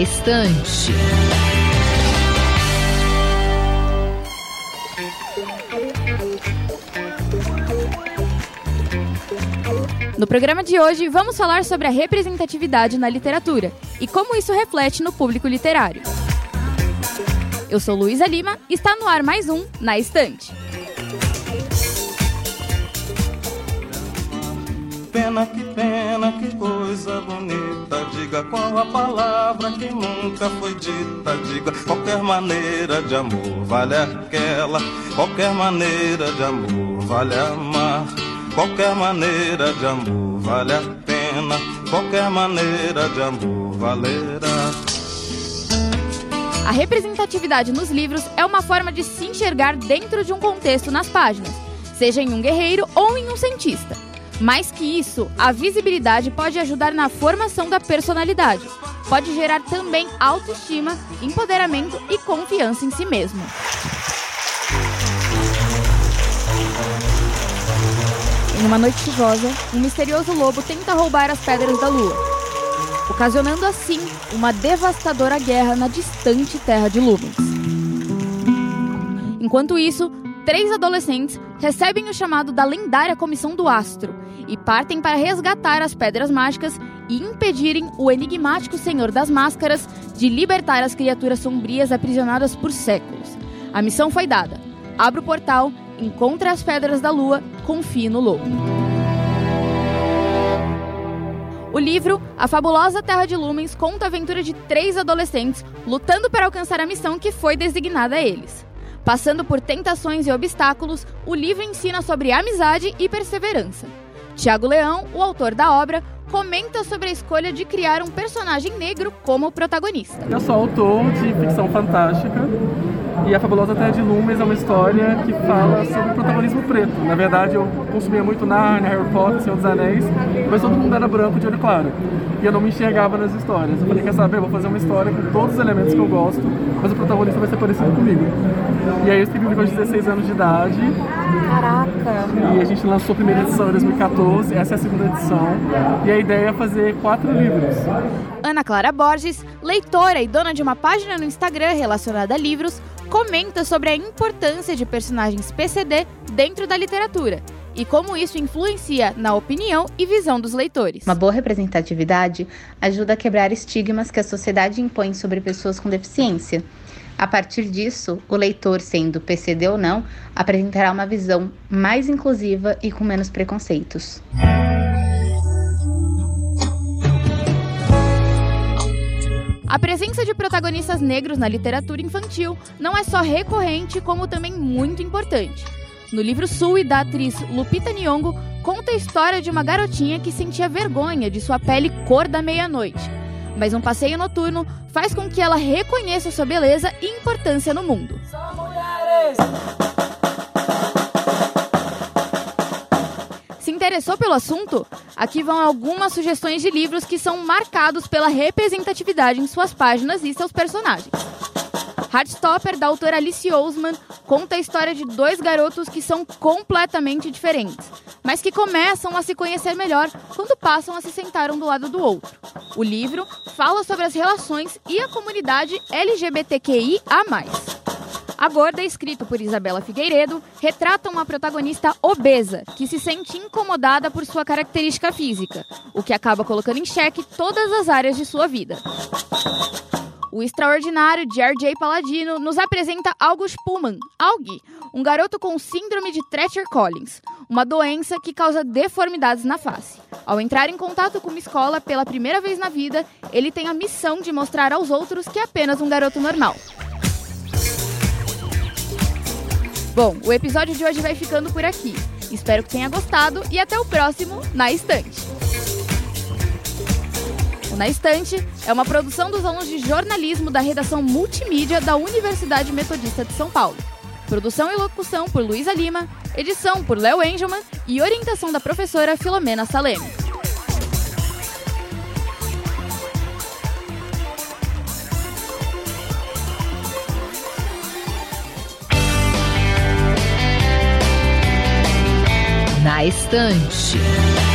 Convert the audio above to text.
Na estante. No programa de hoje, vamos falar sobre a representatividade na literatura e como isso reflete no público literário. Eu sou Luísa Lima e está no ar mais um Na Estante. Pena que pena, que coisa bonita. Diga qual a palavra que nunca foi dita. Diga qualquer maneira de amor vale aquela. Qualquer maneira de amor vale amar. Qualquer maneira de amor vale a pena. Qualquer maneira de amor valerá. A representatividade nos livros é uma forma de se enxergar dentro de um contexto nas páginas, seja em um guerreiro ou em um cientista. Mais que isso, a visibilidade pode ajudar na formação da personalidade. Pode gerar também autoestima, empoderamento e confiança em si mesmo. Em uma noite chuvosa, um misterioso lobo tenta roubar as pedras da lua, ocasionando assim uma devastadora guerra na distante terra de Lumens. Enquanto isso, três adolescentes recebem o chamado da lendária Comissão do Astro e partem para resgatar as pedras mágicas e impedirem o enigmático Senhor das Máscaras de libertar as criaturas sombrias aprisionadas por séculos. A missão foi dada. Abra o portal, encontre as pedras da lua, confie no lobo. O livro A Fabulosa Terra de Lumens conta a aventura de três adolescentes lutando para alcançar a missão que foi designada a eles. Passando por tentações e obstáculos, o livro ensina sobre amizade e perseverança. Tiago Leão, o autor da obra, comenta sobre a escolha de criar um personagem negro como protagonista. Eu sou autor de ficção fantástica e A Fabulosa Terra de Lumens é uma história que fala sobre o protagonismo preto. Na verdade, eu consumia muito Narnia, Harry Potter, Senhor dos Anéis, mas todo mundo era branco de olho claro. E eu não me enxergava nas histórias. Eu falei, quer saber, eu vou fazer uma história com todos os elementos que eu gosto, mas o protagonista vai ser parecido comigo. E aí eu escrevi o livro aos 16 anos de idade. Caraca! E a gente lançou a primeira edição em 2014, essa é a segunda edição. E a ideia é fazer quatro livros. Ana Clara Borges, leitora e dona de uma página no Instagram relacionada a livros, comenta sobre a importância de personagens PCD dentro da literatura e como isso influencia na opinião e visão dos leitores. Uma boa representatividade ajuda a quebrar estigmas que a sociedade impõe sobre pessoas com deficiência. A partir disso, o leitor, sendo PCD ou não, apresentará uma visão mais inclusiva e com menos preconceitos. A presença de protagonistas negros na literatura infantil não é só recorrente, como também muito importante. No livro Sul, da atriz Lupita Nyong'o, conta a história de uma garotinha que sentia vergonha de sua pele cor da meia-noite. Mas um passeio noturno faz com que ela reconheça sua beleza e importância no mundo. Se interessou pelo assunto? Aqui vão algumas sugestões de livros que são marcados pela representatividade em suas páginas e seus personagens. Heartstopper, da autora Alice Ousman, conta a história de dois garotos que são completamente diferentes, mas que começam a se conhecer melhor quando passam a se sentar um do lado do outro. O livro fala sobre as relações e a comunidade LGBTQIA. A Gorda, escrito por Isabela Figueiredo, retrata uma protagonista obesa que se sente incomodada por sua característica física, o que acaba colocando em xeque todas as áreas de sua vida. O extraordinário de R.J. Paladino nos apresenta August Pullman, Augie, um garoto com síndrome de Treacher-Collins, uma doença que causa deformidades na face. Ao entrar em contato com uma escola pela primeira vez na vida, ele tem a missão de mostrar aos outros que é apenas um garoto normal. Bom, o episódio de hoje vai ficando por aqui. Espero que tenha gostado e até o próximo Na Estante. O Na Estante é uma produção dos alunos de jornalismo da redação multimídia da Universidade Metodista de São Paulo. Produção e locução por Luísa Lima, edição por Léo Engelman e orientação da professora Filomena Saleme. Na estante.